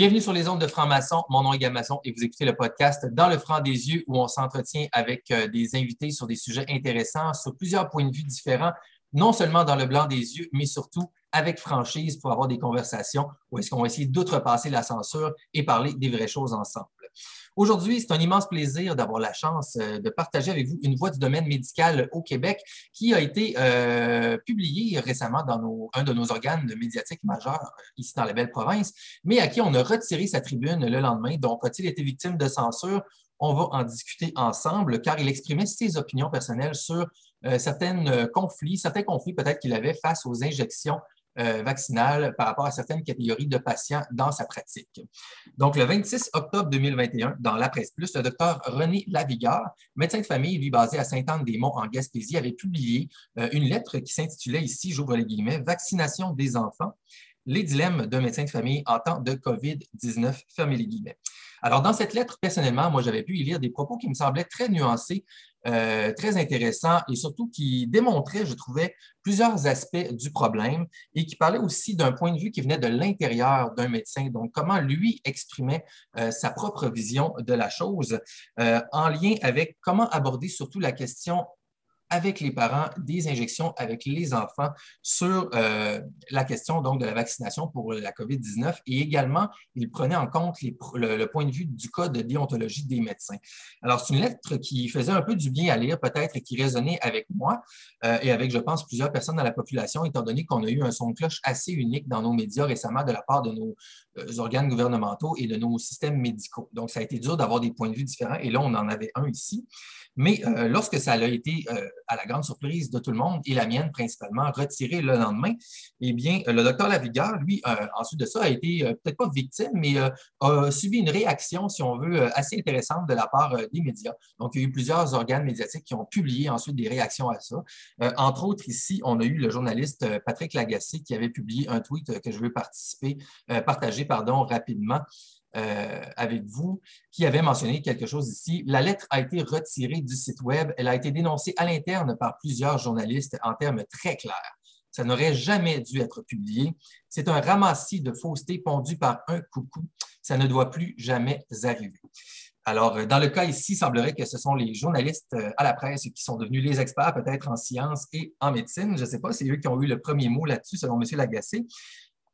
Bienvenue sur les ondes de Franc-Maçon. Mon nom est Gamaçon et vous écoutez le podcast Dans le franc des yeux où on s'entretient avec euh, des invités sur des sujets intéressants, sur plusieurs points de vue différents, non seulement dans le blanc des yeux, mais surtout avec franchise pour avoir des conversations où est-ce qu'on va essayer d'outrepasser la censure et parler des vraies choses ensemble. Aujourd'hui, c'est un immense plaisir d'avoir la chance euh, de partager avec vous une voix du domaine médical au Québec qui a été euh, publiée récemment dans un de nos organes médiatiques majeurs euh, ici dans la belle province, mais à qui on a retiré sa tribune le lendemain. Donc, a-t-il été victime de censure? On va en discuter ensemble car il exprimait ses opinions personnelles sur certains conflits, certains conflits peut-être qu'il avait face aux injections euh, vaccinale par rapport à certaines catégories de patients dans sa pratique. Donc, le 26 octobre 2021, dans la presse plus, le docteur René Lavigard, médecin de famille, lui basé à Sainte-Anne-des-Monts en Gaspésie, avait publié euh, une lettre qui s'intitulait ici, j'ouvre les guillemets, Vaccination des enfants, les dilemmes d'un médecin de famille en temps de COVID-19, fermez les guillemets. Alors, dans cette lettre, personnellement, moi, j'avais pu y lire des propos qui me semblaient très nuancés euh, très intéressant et surtout qui démontrait, je trouvais, plusieurs aspects du problème et qui parlait aussi d'un point de vue qui venait de l'intérieur d'un médecin, donc comment lui exprimait euh, sa propre vision de la chose euh, en lien avec comment aborder surtout la question avec les parents des injections avec les enfants sur euh, la question donc de la vaccination pour la COVID-19 et également, il prenait en compte le, point de vue du code de déontologie des médecins. Alors, c'est une lettre qui faisait un peu du bien à lire peut-être et qui résonnait avec moi euh, et avec, je pense, plusieurs personnes dans la population, étant donné qu'on a eu un son de cloche assez unique dans nos médias récemment de la part de nos organes gouvernementaux et de nos systèmes médicaux. Donc, ça a été dur d'avoir des points de vue différents et là, on en avait un ici. Mais euh, lorsque ça a été, euh, à la grande surprise de tout le monde, et la mienne principalement, retiré le lendemain, eh bien, euh, le docteur Lavigueur, lui, ensuite de ça, a été peut-être pas victime, mais a subi une réaction, si on veut, assez intéressante de la part des médias. Donc, il y a eu plusieurs organes médiatiques qui ont publié ensuite des réactions à ça. entre autres, ici, on a eu le journaliste Patrick Lagacé qui avait publié un tweet que je veux participer, partager pardon, rapidement. Euh, avec vous qui avait mentionné quelque chose ici. La lettre a été retirée du site Web. Elle a été dénoncée à l'interne par plusieurs journalistes en termes très clairs. Ça n'aurait jamais dû être publié. C'est un ramassis de fausseté pondu par un coucou. Ça ne doit plus jamais arriver. Alors, dans le cas ici, il semblerait que ce sont les journalistes euh, à la presse qui sont devenus les experts peut-être en sciences et en médecine. Je ne sais pas, c'est eux qui ont eu le premier mot là-dessus, selon M. Lagacé.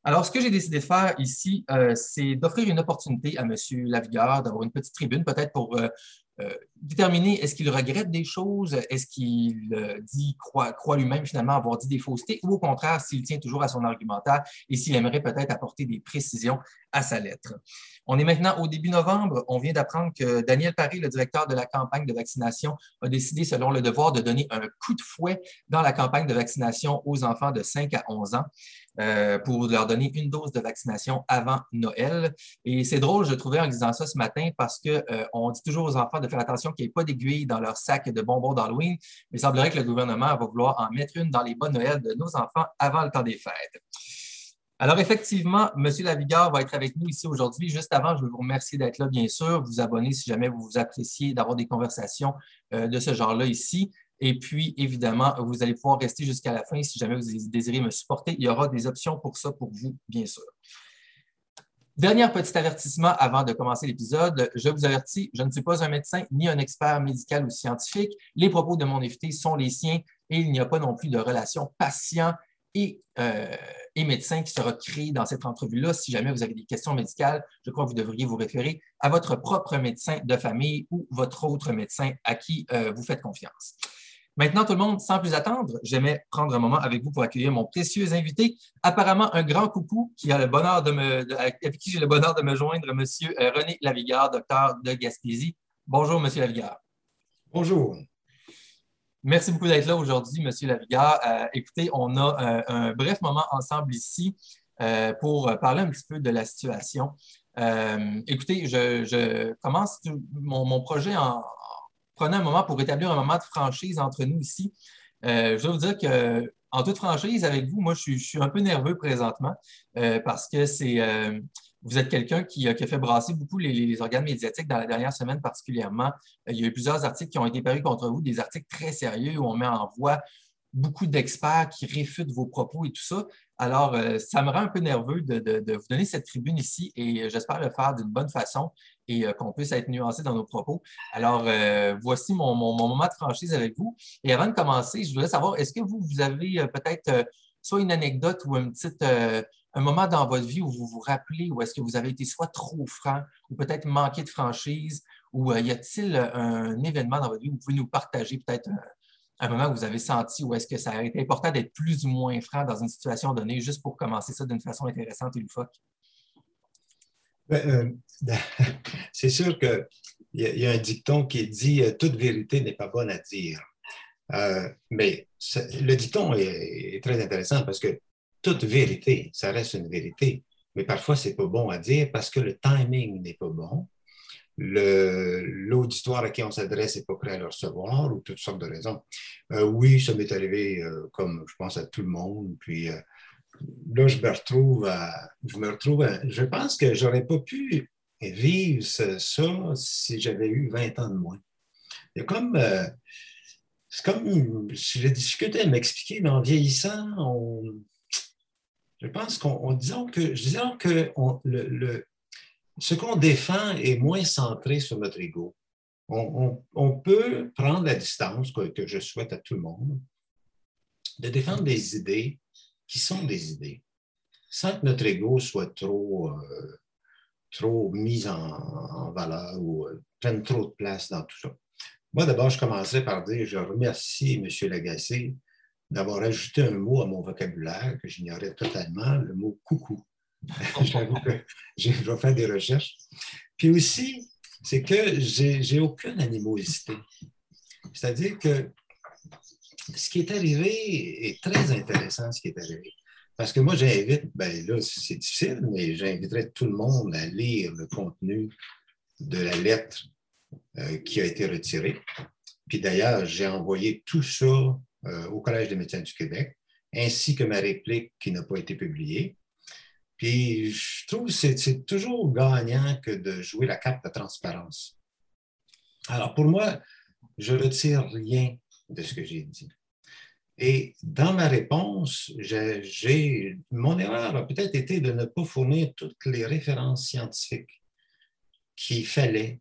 Alors, ce que j'ai décidé de faire ici, euh, c'est d'offrir une opportunité à M. Lavigueur d'avoir une petite tribune, peut-être pour euh, euh, déterminer est-ce qu'il regrette des choses, est-ce qu'il dit, croit, lui-même finalement avoir dit des faussetés, ou au contraire, s'il tient toujours à son argumentaire et s'il aimerait peut-être apporter des précisions à sa lettre. On est maintenant au début novembre. On vient d'apprendre que Daniel Paris, le directeur de la campagne de vaccination, a décidé, selon le devoir, de donner un coup de fouet dans la campagne de vaccination aux enfants de 5 à 11 ans. Euh, pour leur donner une dose de vaccination avant Noël. Et c'est drôle, je trouvais en disant ça ce matin parce qu'on euh, dit toujours aux enfants de faire attention qu'il n'y ait pas d'aiguilles dans leur sac de bonbons d'Halloween, mais il semblerait que le gouvernement va vouloir en mettre une dans les bonnes Noël de nos enfants avant le temps des fêtes. Alors, effectivement, M. Lavigard va être avec nous ici aujourd'hui. Juste avant, je veux vous remercier d'être là, bien sûr. Vous abonner si jamais vous vous appréciez d'avoir des conversations euh, de ce genre-là ici. Et puis, évidemment, vous allez pouvoir rester jusqu'à la fin si jamais vous désirez me supporter. Il y aura des options pour ça pour vous, bien sûr. Dernier petit avertissement avant de commencer l'épisode. Je vous avertis, je ne suis pas un médecin ni un expert médical ou scientifique. Les propos de mon invité sont les siens et il n'y a pas non plus de relation patient et, euh, médecin qui sera créée dans cette entrevue-là. Si jamais vous avez des questions médicales, je crois que vous devriez vous référer à votre propre médecin de famille ou votre autre médecin à qui euh, vous faites confiance. Maintenant, tout le monde, sans plus attendre, j'aimais prendre un moment avec vous pour accueillir mon précieux invité. Apparemment, un grand coucou qui a le bonheur de me, avec qui j'ai le bonheur de me joindre, M. Euh, René Lavigard, docteur de Gaspésie. Bonjour, M. Lavigard. Bonjour. Merci beaucoup d'être là aujourd'hui, M. Lavigard. Euh, écoutez, on a euh, un bref moment ensemble ici pour parler un petit peu de la situation. écoutez, je, commence mon projet en, prenez un moment pour établir un moment de franchise entre nous ici. Euh, je dois vous dire que en toute franchise, avec vous, moi, je suis, un peu nerveux présentement euh, parce que c'est euh, vous êtes quelqu'un qui, a fait brasser beaucoup les, organes médiatiques dans la dernière semaine particulièrement. il y a eu plusieurs articles qui ont été parus contre vous, des articles très sérieux où on met en voie beaucoup d'experts qui réfutent vos propos et tout ça. Alors, euh, ça me rend un peu nerveux de, vous donner cette tribune ici et j'espère le faire d'une bonne façon et euh, qu'on puisse être nuancé dans nos propos. Alors, euh, voici mon, moment de franchise avec vous. Et avant de commencer, je voudrais savoir, est-ce que vous, vous avez peut-être soit une anecdote ou un petit un moment dans votre vie où vous vous rappelez où est-ce que vous avez été soit trop franc ou peut-être manqué de franchise ou y a-t-il un événement dans votre vie où vous pouvez nous partager peut-être un moment où vous avez senti où est-ce que ça a été important d'être plus ou moins franc dans une situation donnée, juste pour commencer ça d'une façon intéressante et loufoque? Ben, euh, c'est sûr qu'il y, y, a un dicton qui dit euh, Toute vérité n'est pas bonne à dire. Euh, mais le dicton est, très intéressant parce que toute vérité, ça reste une vérité, mais parfois, ce n'est pas bon à dire parce que le timing n'est pas bon l'auditoire à qui on s'adresse n'est pas prêt à le recevoir ou toutes sortes de raisons. Euh, oui, ça m'est arrivé euh, comme je pense à tout le monde. Puis euh, là, je me retrouve à. Je me retrouve Je pense que j'aurais pas pu vivre ça si j'avais eu 20 ans de moins. A comme. c'est comme si j'ai difficulté à m'expliquer, mais en vieillissant, je pense qu'on disons que, disons que ce qu'on défend est moins centré sur notre ego. On, peut prendre la distance que, je souhaite à tout le monde, de défendre des idées qui sont des idées, sans que notre ego soit trop, euh, mis en, valeur ou euh, prenne trop de place dans tout ça. Moi, d'abord, je commencerai par dire, je remercie M. Lagacé d'avoir ajouté un mot à mon vocabulaire que j'ignorais totalement, le mot coucou. J'avoue que je vais faire des recherches. Puis aussi, c'est que j'ai aucune animosité. C'est-à-dire que ce qui est arrivé est très intéressant, ce qui est arrivé. Parce que moi, j'invite, ben là, c'est difficile, mais j'inviterais tout le monde à lire le contenu de la lettre euh, qui a été retirée. Puis d'ailleurs, j'ai envoyé tout ça euh, au Collège des médecins du Québec, ainsi que ma réplique qui n'a pas été publiée. Puis je trouve que c'est toujours gagnant que de jouer la carte de transparence. Alors pour moi, je ne retire rien de ce que j'ai dit. Et dans ma réponse, j'ai, mon erreur a peut-être été de ne pas fournir toutes les références scientifiques qu'il fallait.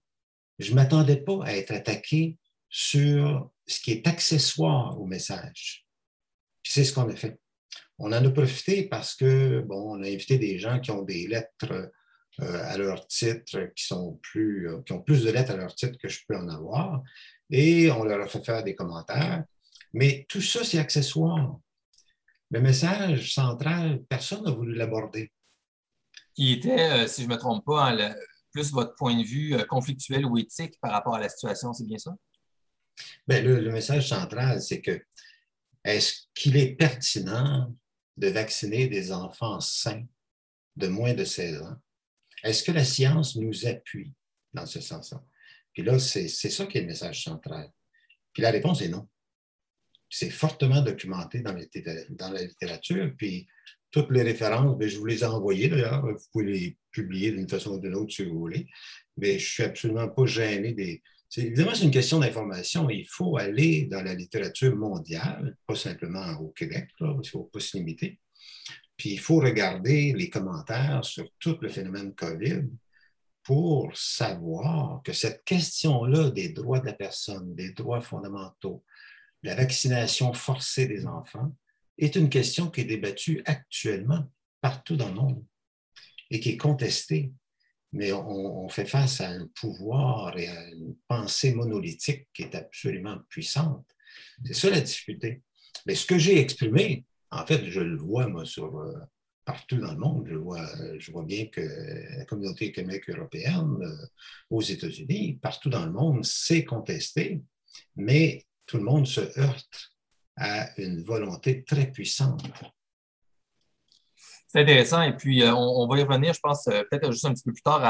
Je ne m'attendais pas à être attaqué sur ce qui est accessoire au message. c'est ce qu'on a fait. On en a profité parce que, bon, on a invité des gens qui ont des lettres euh, à leur titre, qui, sont plus, euh, qui ont plus de lettres à leur titre que je peux en avoir, et on leur a fait faire des commentaires. Mais tout ça, c'est accessoire. Le message central, personne n'a voulu l'aborder. Qui était, euh, si je ne me trompe pas, hein, plus votre point de vue conflictuel ou éthique par rapport à la situation, c'est bien ça? Bien, le, message central, c'est que est-ce qu'il est pertinent de vacciner des enfants sains de moins de 16 ans? Est-ce que la science nous appuie dans ce sens-là? Puis là, c'est ça qui est le message central. Puis la réponse est non. C'est fortement documenté dans, la littérature. Puis toutes les références, bien, je vous les ai envoyées d'ailleurs. Vous pouvez les publier d'une façon ou d'une autre si vous voulez. Mais je ne suis absolument pas gêné des, Évidemment, c'est une question d'information. Il faut aller dans la littérature mondiale, pas simplement au Québec, il ne faut pas se limiter. Puis il faut regarder les commentaires sur tout le phénomène COVID pour savoir que cette question-là des droits de la personne, des droits fondamentaux, la vaccination forcée des enfants, est une question qui est débattue actuellement partout dans le monde et qui est contestée mais on, fait face à un pouvoir et à une pensée monolithique qui est absolument puissante. C'est ça la difficulté. Mais ce que j'ai exprimé, en fait, je le vois, moi, euh, partout dans le monde. Je vois, je vois bien que la communauté économique européenne, euh, aux États-Unis, partout dans le monde, c'est contesté, mais tout le monde se heurte à une volonté très puissante c'est intéressant. Et puis, euh, on, va y revenir, je pense, euh, peut-être juste un petit peu plus tard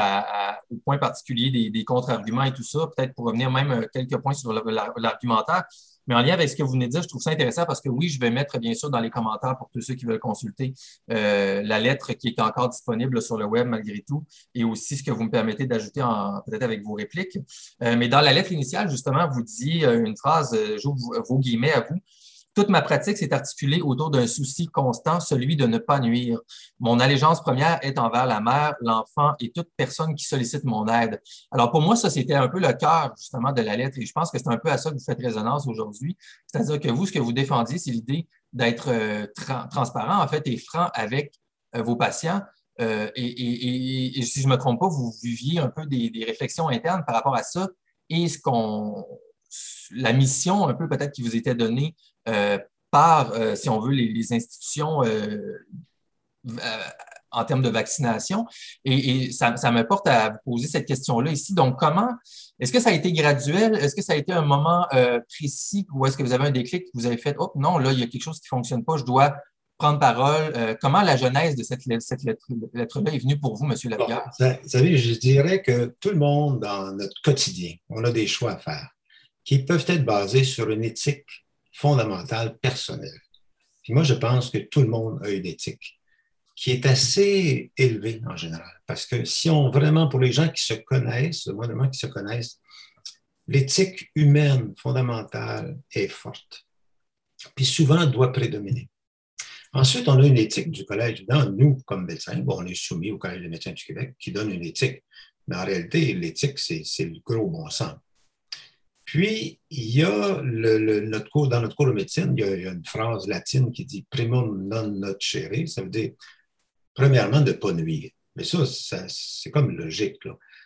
au point particulier des, contre-arguments et tout ça, peut-être pour revenir même euh, quelques points sur l'argumentaire. Mais en lien avec ce que vous venez de dire, je trouve ça intéressant parce que oui, je vais mettre bien sûr dans les commentaires pour tous ceux qui veulent consulter la lettre qui est encore disponible sur le web malgré tout et aussi ce que vous me permettez d'ajouter peut-être avec vos répliques. mais dans la lettre initiale, justement, vous disiez une phrase, j'ouvre vos guillemets à vous, Toute ma pratique s'est articulée autour d'un souci constant, celui de ne pas nuire. Mon allégeance première est envers la mère, l'enfant et toute personne qui sollicite mon aide. Alors pour moi, ça, c'était un peu le cœur justement de la lettre et je pense que c'est un peu à ça que vous faites résonance aujourd'hui. C'est-à-dire que vous, ce que vous défendiez, c'est l'idée d'être euh, transparent en fait et franc avec euh, vos patients. Euh, et, si je ne me trompe pas, vous viviez un peu des, réflexions internes par rapport à ça et ce qu'on, la mission un peu peut-être qui vous était donnée par, euh, si on veut, les, institutions en termes de vaccination. Et, ça, ça, me porte à vous poser cette question-là ici. Donc, comment, est-ce que ça a été graduel? Est-ce que ça a été un moment précis ou est-ce que vous avez un déclic, vous avez fait, oh non, là, il y a quelque chose qui ne fonctionne pas, je dois prendre parole. Euh, comment la genèse de cette, cette lettre-là est venue pour vous, M. Lapierre? vous savez, je dirais que tout le monde, dans notre quotidien, on a des choix à faire qui peuvent être basés sur une éthique fondamentale personnelle. Puis moi, je pense que tout le monde a une éthique qui est assez élevée en général. Parce que si on vraiment, pour les gens qui se connaissent, moi, les gens qui se connaissent, l'éthique humaine fondamentale est forte. Puis souvent, doit prédominer. Ensuite, on a une éthique du Collège. nous, comme médecins, bon, on est soumis au Collège des médecins du Québec qui donne une éthique. Mais en réalité, l'éthique, c'est le gros bon sens. Puis, il y a notre cours, dans notre cours de médecine, il y a, une phrase latine qui dit primum non nocere. Ça veut dire, premièrement, de ne pas nuire. Mais ça, c'est comme logique.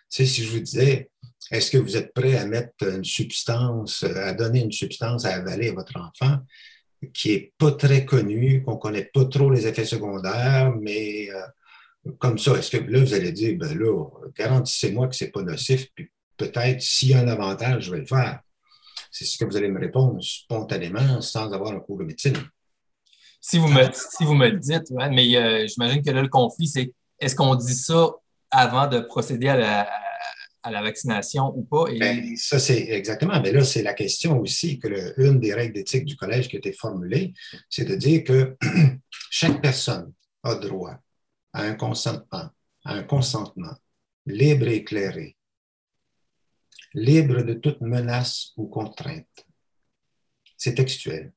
Si je vous disais, est-ce que vous êtes prêt à mettre une substance, à donner une substance à avaler à votre enfant? qui n'est pas très connu, qu'on ne connaît pas trop les effets secondaires, mais euh, comme ça, est-ce que là, vous allez dire, ben là, garantissez-moi que ce n'est pas nocif, puis peut-être s'il y a un avantage, je vais le faire. C'est ce que vous allez me répondre spontanément sans avoir un cours de médecine. Si vous me, si vous me le dites, mais euh, j'imagine que là, le conflit, c'est est-ce qu'on dit ça avant de procéder à la, à la vaccination ou pas? Ben, ça, c'est exactement. Mais là, c'est la question aussi que le, une des règles d'éthique du collège qui a été formulée, c'est de dire que chaque personne a droit à un consentement, à un consentement libre et éclairé, libre de toute menace ou contrainte. C'est textuel.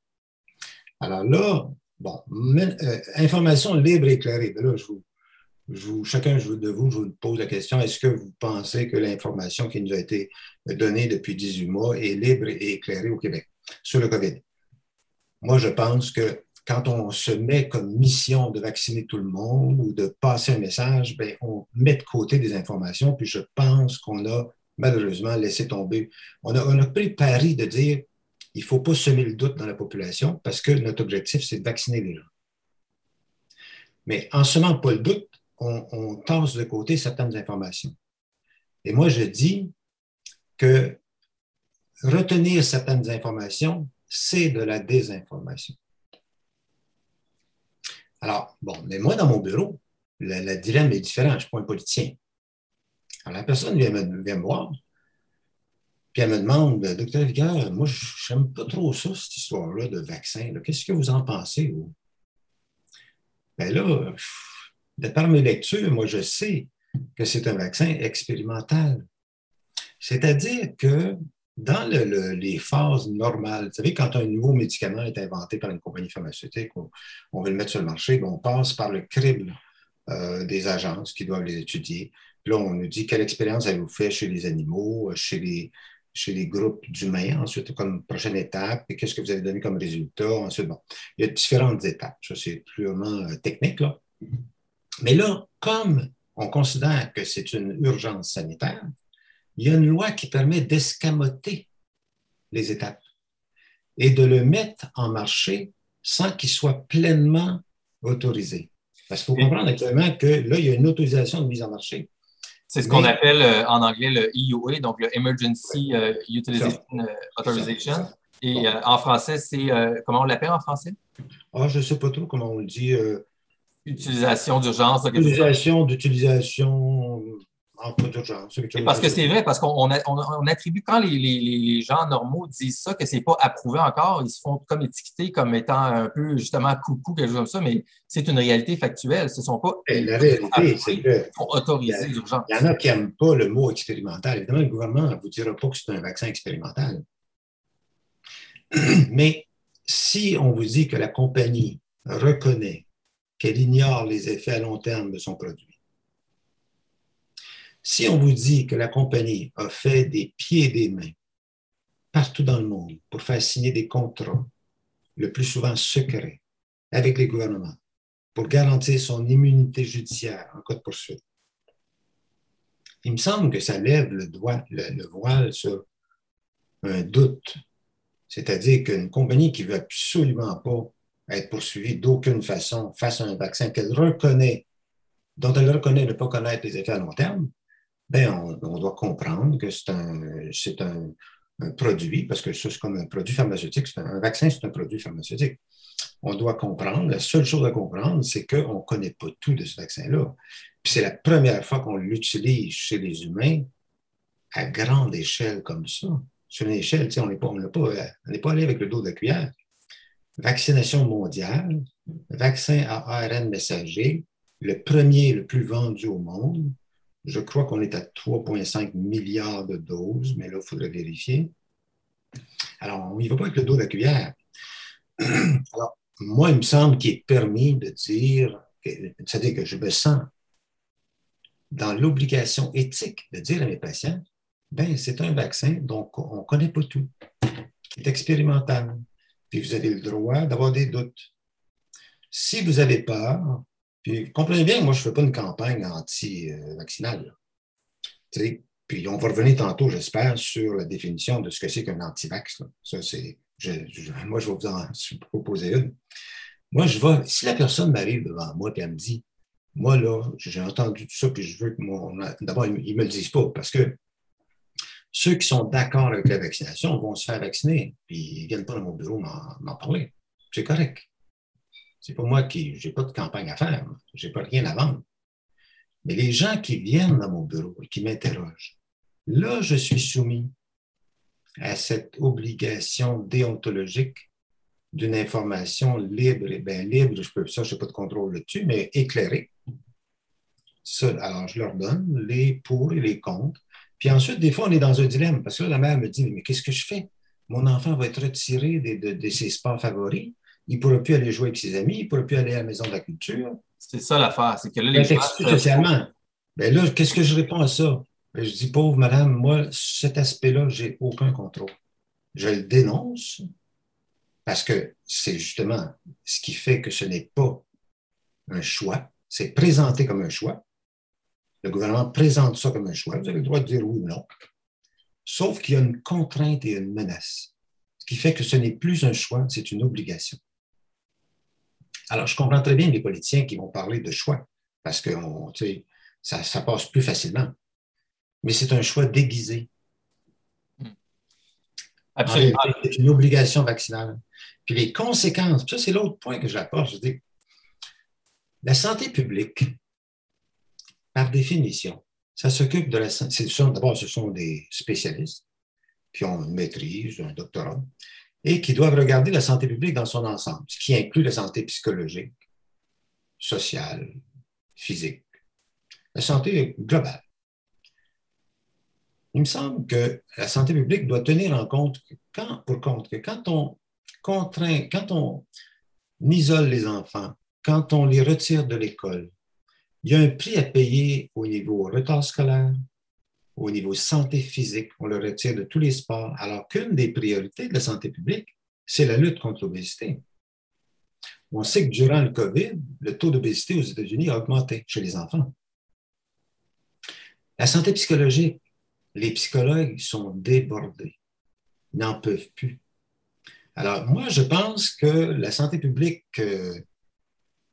Alors là, bon, euh, information libre et éclairée. Ben là, je vous, chacun de vous, je vous pose la question, est-ce que vous pensez que l'information qui nous a été donnée depuis 18 mois est libre et éclairée au Québec sur le COVID? Moi, je pense que quand on se met comme mission de vacciner tout le monde ou de passer un message, bien, on met de côté des informations, puis je pense qu'on a malheureusement laissé tomber. On a, on pris pari de dire il ne faut pas semer le doute dans la population parce que notre objectif, c'est de vacciner les gens. Mais en semant pas le doute, on, tasse de côté certaines informations. Et moi, je dis que retenir certaines informations, c'est de la désinformation. Alors, bon, mais moi, dans mon bureau, le, dilemme est différent. Je ne suis pas un politicien. Alors, la personne vient me, voir, puis elle me demande, docteur Vigueur, moi, je n'aime pas trop ça, cette histoire-là de vaccin. Qu'est-ce que vous en pensez, vous? Bien là, de par mes lectures, moi, je sais que c'est un vaccin expérimental. C'est-à-dire que dans les phases normales, vous savez, quand un nouveau médicament est inventé par une compagnie pharmaceutique, on, veut le mettre sur le marché, on passe par le crible euh, des agences qui doivent les étudier. Là, on nous dit quelle expérience avez-vous fait chez les animaux, chez les, chez les groupes d'humains, ensuite comme prochaine étape, et qu'est-ce que vous avez donné comme résultat. Ensuite, bon, il y a différentes étapes. Ça, c'est purement euh, technique, là. Mais là, comme on considère que c'est une urgence sanitaire, il y a une loi qui permet d'escamoter les étapes et de le mettre en marché sans qu'il soit pleinement autorisé. Parce qu'il faut comprendre actuellement que là, il y a une autorisation de mise en marché. C'est ce qu'on appelle euh, en anglais le EUA, donc le Emergency euh, Utilization euh, Authorization. Et en français, c'est comment on l'appelle en français? Ah, je ne sais pas trop comment on le dit. Utilisation d'urgence. Utilisation d'utilisation en cas d'urgence. Parce que c'est vrai, parce qu'on attribue, quand les, gens normaux disent ça, que ce n'est pas approuvé encore, ils se font comme étiqueter comme étant un peu justement coucou, quelque chose comme ça, mais c'est une réalité factuelle. Ce ne sont pas. la réalité, c'est que. autorisés d'urgence. Il y en a qui n'aiment pas le mot expérimental. Évidemment, le gouvernement ne vous dira pas que c'est un vaccin expérimental. Mais si on vous dit que la compagnie reconnaît qu'elle ignore les effets à long terme de son produit, si on vous dit que la compagnie a fait des pieds et des mains partout dans le monde pour faire signer des contrats, le plus souvent secrets, avec les gouvernements, pour garantir son immunité judiciaire en cas de poursuite, il me semble que ça lève le, le voile sur un doute. C'est-à-dire qu'une compagnie qui ne veut absolument pas être poursuivie d'aucune façon face à un vaccin qu'elle reconnaît, dont elle reconnaît ne pas connaître les effets à long terme, ben on, doit comprendre que c'est un, produit, parce que ça, c'est comme un produit pharmaceutique. Un, vaccin, c'est un produit pharmaceutique. On doit comprendre, la seule chose à comprendre, c'est qu'on ne connaît pas tout de ce vaccin-là. Puis c'est la première fois qu'on l'utilise chez les humains à grande échelle comme ça. Sur une échelle, on n'est pas, pas, pas allé avec le dos de la cuillère. Vaccination mondiale, vaccin à ARN messager, le premier le plus vendu au monde, je crois qu'on est à 3,5 milliards de doses, mais là, il faudrait vérifier. Alors, on n'y va pas avec le dos de la cuillère. Alors, moi, il me semble qu'il est permis de dire, c'est-à-dire que je me sens dans l'obligation éthique de dire à mes patients, ben, c'est un vaccin, donc on ne connaît pas tout. C'est expérimental. Puis vous avez le droit d'avoir des doutes. Si vous avez peur, puis comprenez bien, moi, je ne fais pas une campagne anti-vaccinale. Puis on va revenir tantôt, j'espère, sur la définition de ce que c'est qu'un anti-vax. Ça, c'est. moi, je vais vous en proposer une. Moi, je vais. Si la personne m'arrive devant moi et elle me dit Moi, là, j'ai entendu tout ça, puis je veux que mon. D'abord, ils ne me le disent pas, parce que ceux qui sont d'accord avec la vaccination vont se faire vacciner, puis ils ne viennent pas dans mon bureau m'en parler. C'est correct. C'est pas moi qui, j'ai pas de campagne à faire, j'ai pas rien à vendre. Mais les gens qui viennent dans mon bureau et qui m'interrogent, là, je suis soumis à cette obligation déontologique d'une information libre et bien libre, je peux ça, je n'ai pas de contrôle là-dessus, mais éclairée. alors, je leur donne les pour et les contre. Puis ensuite, des fois, on est dans un dilemme, parce que la mère me dit, mais qu'est-ce que je fais? Mon enfant va être retiré de ses sports favoris il ne pourra plus aller jouer avec ses amis, il ne pourra plus aller à la maison de la culture. C'est ça l'affaire, c'est que là, les gens... socialement. Ben là, qu'est-ce que je réponds à ça? Ben, je dis, pauvre madame, moi, cet aspect-là, je n'ai aucun contrôle. Je le dénonce parce que c'est justement ce qui fait que ce n'est pas un choix, c'est présenté comme un choix. Le gouvernement présente ça comme un choix. Vous avez le droit de dire oui ou non. Sauf qu'il y a une contrainte et une menace, ce qui fait que ce n'est plus un choix, c'est une obligation. Alors, je comprends très bien les politiciens qui vont parler de choix, parce que ça, ça passe plus facilement. Mais c'est un choix déguisé. Hmm. Absolument. C'est une obligation vaccinale. Puis les conséquences, ça c'est l'autre point que j'apporte, je dis, la santé publique, par définition, ça s'occupe de la santé. D'abord, ce sont des spécialistes qui ont une maîtrise, un doctorat, et qui doivent regarder la santé publique dans son ensemble, ce qui inclut la santé psychologique, sociale, physique, la santé globale. Il me semble que la santé publique doit tenir en compte, quand, pour compte que quand on contraint, quand on isole les enfants, quand on les retire de l'école, il y a un prix à payer au niveau retard scolaire, au niveau santé physique, on le retire de tous les sports, alors qu'une des priorités de la santé publique, c'est la lutte contre l'obésité. On sait que durant le COVID, le taux d'obésité aux États-Unis a augmenté chez les enfants. La santé psychologique, les psychologues sont débordés, n'en peuvent plus. Alors, moi, je pense que la santé publique euh,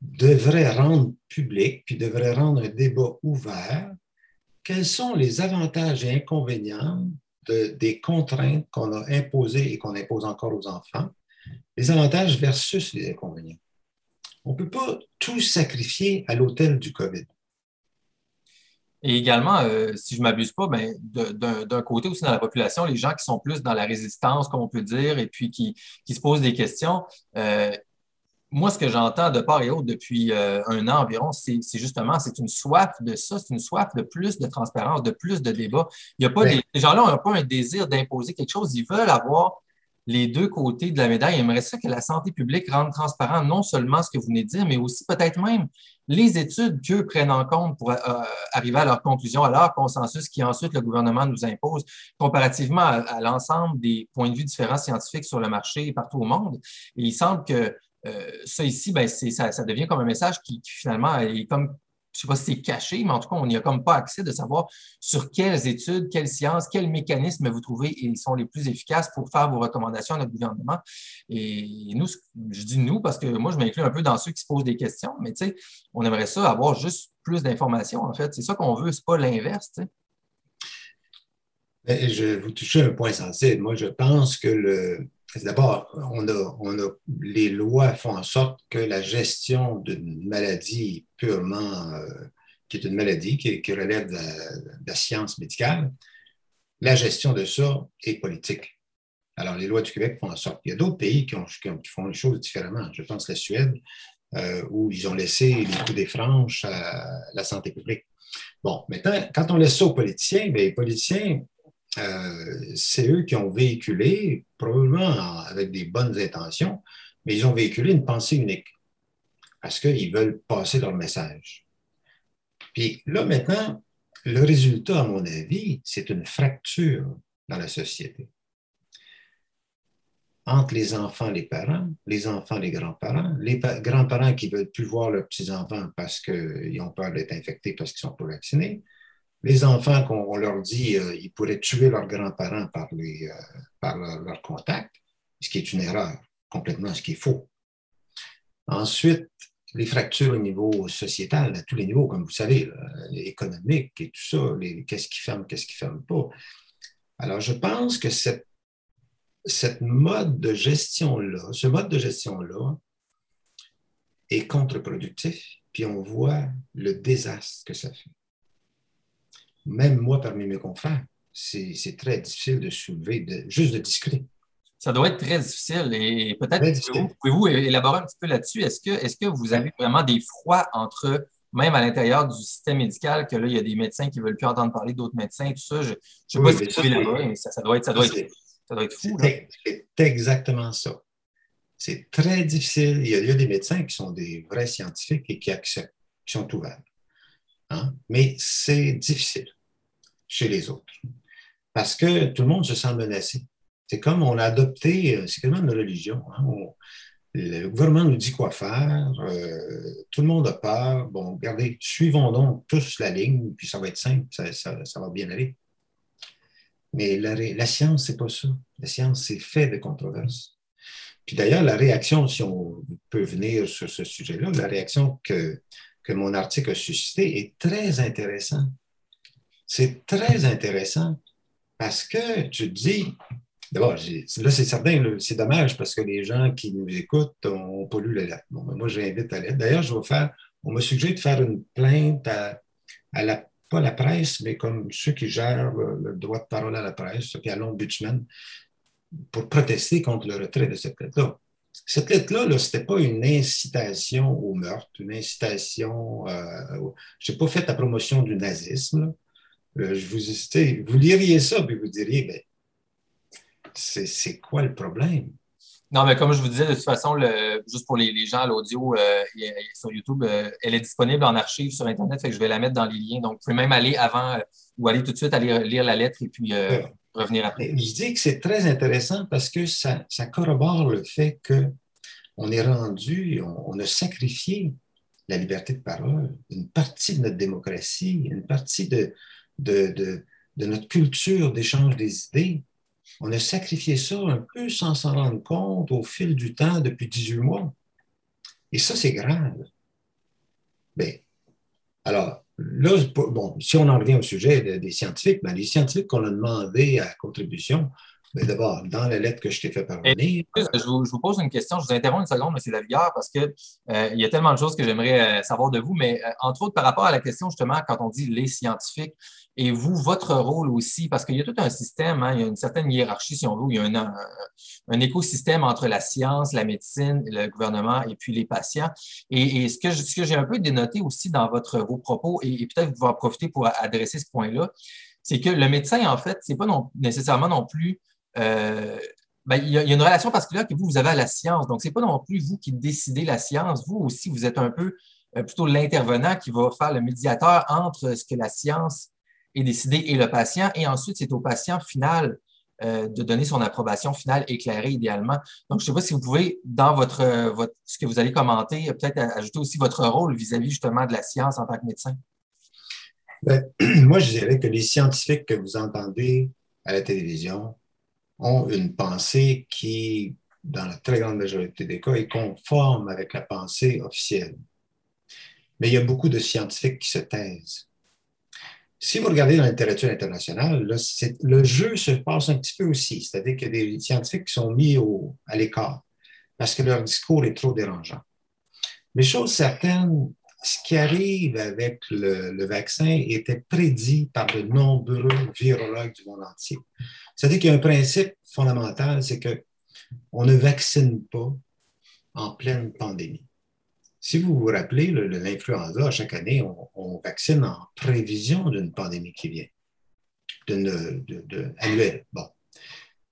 devrait rendre public, puis devrait rendre un débat ouvert quels sont les avantages et inconvénients des contraintes qu'on a imposées et qu'on impose encore aux enfants, les avantages versus les inconvénients. On ne peut pas tout sacrifier à l'hôtel du COVID. Et également, euh, si je ne m'abuse pas, ben, d'un côté aussi dans la population, les gens qui sont plus dans la résistance, comme on peut dire, et puis qui, se posent des questions, euh, moi, ce que j'entends de part et autre depuis euh, un an environ, c'est justement, c'est une soif de ça, c'est une soif de plus de transparence, de plus de débat. Il y a pas les gens-là n'ont pas un désir d'imposer quelque chose, ils veulent avoir les deux côtés de la médaille. J'aimerais ça que la santé publique rende transparent non seulement ce que vous venez de dire, mais aussi peut-être même les études qu'eux prennent en compte pour euh, arriver à leur conclusion, à leur consensus qui ensuite le gouvernement nous impose comparativement à, l'ensemble des points de vue différents scientifiques sur le marché partout au monde. Et il semble que euh, ça ici, ben, ça, ça, devient comme un message qui, finalement est comme je ne sais pas si c'est caché, mais en tout cas, on n'y a comme pas accès de savoir sur quelles études, quelles sciences, quels mécanismes vous trouvez et sont les plus efficaces pour faire vos recommandations à notre gouvernement. Et nous, je dis nous parce que moi, je m'inclus un peu dans ceux qui se posent des questions, mais tu sais, on aimerait ça avoir juste plus d'informations, en fait. C'est ça qu'on veut, ce n'est pas l'inverse, tu sais. Je vous touchez un point sensible. Moi, je pense que le, D'abord, on a, les lois font en sorte que la gestion d'une maladie purement, euh, qui est une maladie qui, relève de la, science médicale, la gestion de ça est politique. Alors, les lois du Québec font en sorte. Il y a d'autres pays qui, font les choses différemment. Je pense la Suède, euh, où ils ont laissé les coups des franches à la santé publique. Bon, maintenant, quand on laisse ça aux politiciens, bien, les politiciens euh, c'est eux qui ont véhiculé, probablement avec des bonnes intentions, mais ils ont véhiculé une pensée unique parce qu'ils veulent passer leur message. Puis là, maintenant, le résultat, à mon avis, c'est une fracture dans la société entre les enfants, les parents, les enfants, les grands-parents, les grands-parents qui ne veulent plus voir leurs petits-enfants parce qu'ils ont peur d'être infectés parce qu'ils ne sont pas vaccinés, les enfants, qu'on leur dit euh, pourraient tuer leurs grands-parents par, euh, par leur, contact, ce qui est une erreur, complètement ce qui est faux. Ensuite, les fractures au niveau sociétal, à tous les niveaux, comme vous savez, économique et tout ça, qu'est-ce qui ferme, qu'est-ce qui ferme pas. Alors, je pense que cette, cette mode de gestion-là, ce mode de gestion-là est contre-productif, puis on voit le désastre que ça fait même moi parmi mes confrères, c'est très difficile de soulever, de, juste de discuter. Ça doit être très difficile. Et peut-être pouvez-vous élaborer un petit peu là-dessus? Est-ce que, est que vous avez vraiment des froids entre, même à l'intérieur du système médical, que là, il y a des médecins qui ne veulent plus entendre parler d'autres médecins, tout ça? Je ne sais pas si vous élaborer, mais ça, doit être, ça, doit être, ça doit être fou. C'est exactement ça. C'est très difficile. Il y, a, il y, a, des médecins qui sont des vrais scientifiques et qui acceptent, qui sont ouverts. Hein? Mais c'est difficile chez les autres parce que tout le monde se sent menacé. C'est comme on a adopté, euh, c'est comme une religion. Hein? le gouvernement nous dit quoi faire, euh, tout le monde a peur. Bon, regardez, suivons donc tous la ligne, puis ça va être simple, ça, va bien aller. Mais la, la science, c'est pas ça. La science, c'est fait de controverses. Puis d'ailleurs, la réaction, si on peut venir sur ce sujet-là, la réaction que que mon article a suscité est très intéressant. C'est très intéressant parce que tu te dis, d'abord, là c'est certain, c'est dommage parce que les gens qui nous écoutent n'ont pas lu la lettre. Bon, ben, moi, à l'aide. D'ailleurs, je vais faire, on m'a suggéré de faire une plainte à, la, pas la presse, mais comme ceux qui gèrent le, droit de parole à la presse, puis à l'ombudsman, pour protester contre le retrait de cette lettre-là. Cette lettre-là, ce n'était pas une incitation au meurtre, une incitation. Euh, je n'ai pas fait la promotion du nazisme. Euh, je vous, vous liriez ça, puis vous diriez, ben, c'est quoi le problème? Non, mais comme je vous disais, de toute façon, juste pour les, gens à l'audio euh, sur YouTube, elle est disponible en archive sur Internet, fait que je vais la mettre dans les liens. Donc, vous pouvez même aller avant ou aller tout de suite aller lire la lettre et puis revenir après. Je dis que c'est très intéressant parce que ça, corrobore le fait qu'on est rendu, on, a sacrifié la liberté de parole, une partie de notre démocratie, une partie de, de, notre culture d'échange des idées. On a sacrifié ça un peu sans s'en rendre compte au fil du temps depuis 18 mois. Et ça, c'est grave. Bien, alors, là, bon, si on en revient au sujet des scientifiques, ben, les scientifiques qu'on a demandé à contribution, ben, d'abord, dans la lettre que je t'ai fait parvenir. Je vous, pose une question. Je vous interromps une seconde, M. Lavigueur, parce qu'il euh, y a tellement de choses que j'aimerais euh, savoir de vous, mais euh, entre autres par rapport à la question, justement, quand on dit les scientifiques, et vous, votre rôle aussi, parce qu'il y a tout un système, hein, il y a une certaine hiérarchie, si on veut, il y a un, un, écosystème entre la science, la médecine, le gouvernement et puis les patients. Et, ce que, ce que j'ai un peu dénoté aussi dans votre, vos propos, et, peut-être vous en profiter pour adresser ce point-là, c'est que le médecin, en fait, c'est pas non, nécessairement non plus euh, ben, il, y a, une relation particulière que vous, vous avez à la science. Donc, ce n'est pas non plus vous qui décidez la science. Vous aussi, vous êtes un peu euh, plutôt l'intervenant qui va faire le médiateur entre ce que la science est décidée et le patient. Et ensuite, c'est au patient final euh, de donner son approbation finale éclairée idéalement. Donc, je ne sais pas si vous pouvez, dans votre, ce que vous allez commenter, peut-être ajouter aussi votre rôle vis-à-vis justement de la science en tant que médecin. Ben, moi, je dirais que les scientifiques que vous entendez à la télévision ont une pensée qui, dans la très grande majorité des cas, est conforme avec la pensée officielle. Mais il y a beaucoup de scientifiques qui se taisent. Si vous regardez dans la littérature internationale, le jeu se passe un petit peu aussi, c'est-à-dire qu'il y des scientifiques qui sont mis au, à l'écart parce que leur discours est trop dérangeant. Mais chose certaine, ce qui arrive avec le, vaccin était prédit par de nombreux virologues du monde entier. C'est-à-dire qu'il y a un principe fondamental, c'est qu'on ne vaccine pas en pleine pandémie. Si vous vous rappelez, l'influenza, chaque année, on, vaccine en prévision d'une pandémie qui vient, d'une annuelle. Bon.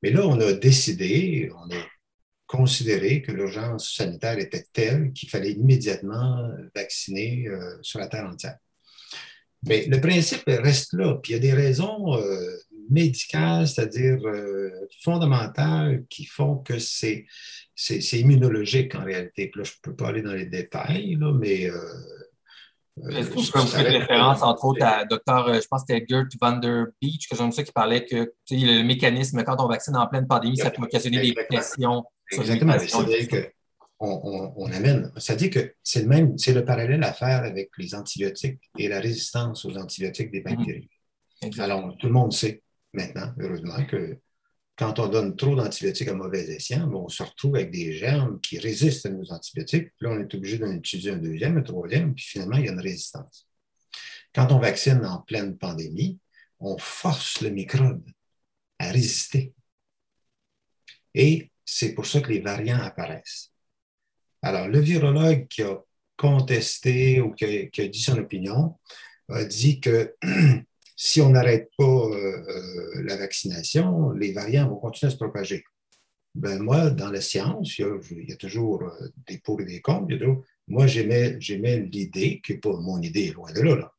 Mais là, on a décidé, on a considéré que l'urgence sanitaire était telle qu'il fallait immédiatement vacciner euh, sur la Terre entière. Mais le principe reste là. Puis il y a des raisons euh, médicales, c'est-à-dire euh, fondamentales, qui font que c'est, c'est, immunologique en réalité. Puis là, je ne peux pas aller dans les détails, là, mais est-ce que je peux vous faire référence, entre autres, à docteur, je pense que c'était Gert van der Beach, que j'aime ça, qui parlait que le mécanisme, quand on vaccine en pleine pandémie, ça peut occasionner des pressions Exactement. C'est-à-dire qu'on on, amène. C'est-à-dire que c'est le même, c'est le parallèle à faire avec les antibiotiques et la résistance aux antibiotiques des bactéries. Mhm. Alors, tout le monde sait maintenant, heureusement, que quand on donne trop d'antibiotiques à mauvais escient, on se retrouve avec des germes qui résistent à nos antibiotiques. Puis là, on est obligé d'en utiliser un deuxième, un troisième, puis finalement, il y a une résistance. Quand on vaccine en pleine pandémie, on force le microbe à résister. Et c'est pour ça que les variants apparaissent. Alors, le virologue qui a contesté ou qui a, dit son opinion a dit que si on n'arrête pas euh, la vaccination, les variants vont continuer à se propager. Ben moi, dans la science, il y a, toujours euh, des pour et des contre. Moi, j'aimais l'idée, qui n'est pas mon idée, loin de là, là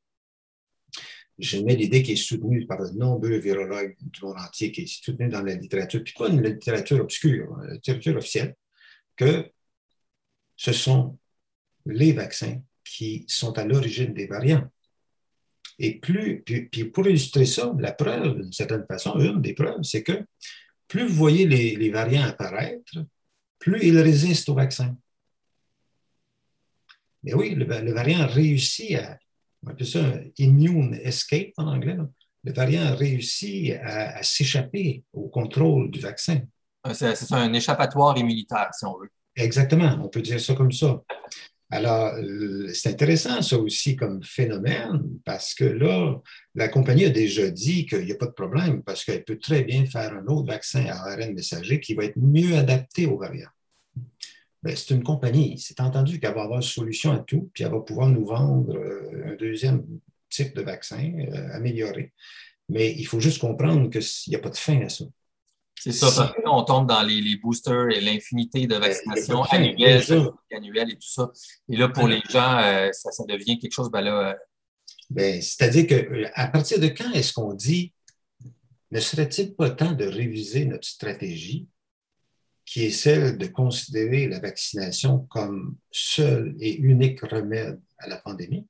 j'aimais l'idée qui est soutenue par de nombreux virologues du monde entier, qui est soutenue dans la littérature, puis pas une littérature obscure, une littérature officielle, que ce sont les vaccins qui sont à l'origine des variants. Et plus, puis, pour illustrer ça, la preuve, d'une certaine façon, une des preuves, c'est que plus vous voyez les, les variants apparaître, plus ils résistent au vaccin. Mais oui, le variant réussit à, on appelle ça immune escape en anglais. Le variant a réussi à, s'échapper au contrôle du vaccin. C'est un échappatoire immunitaire, si on veut. Exactement, on peut dire ça comme ça. Alors, c'est intéressant ça aussi comme phénomène parce que là, la compagnie a déjà dit qu'il n'y a pas de problème parce qu'elle peut très bien faire un autre vaccin à ARN messager qui va être mieux adapté aux variants. Ben, c'est une compagnie. C'est entendu qu'elle va avoir une solution à tout, puis elle va pouvoir nous vendre euh, un deuxième type de vaccin euh, amélioré. Mais il faut juste comprendre qu'il n'y a pas de fin à ça. C'est ça, parce qu'on tombe dans les, boosters et l'infinité de ben, vaccinations annuelles, annuelles et tout ça. Et là, pour les gens, euh, ça, devient quelque chose, ben là. Ben, C'est-à-dire qu'à partir de quand est-ce qu'on dit ne serait-il pas temps de réviser notre stratégie? Qui est celle de considérer la vaccination comme seul et unique remède à la pandémie?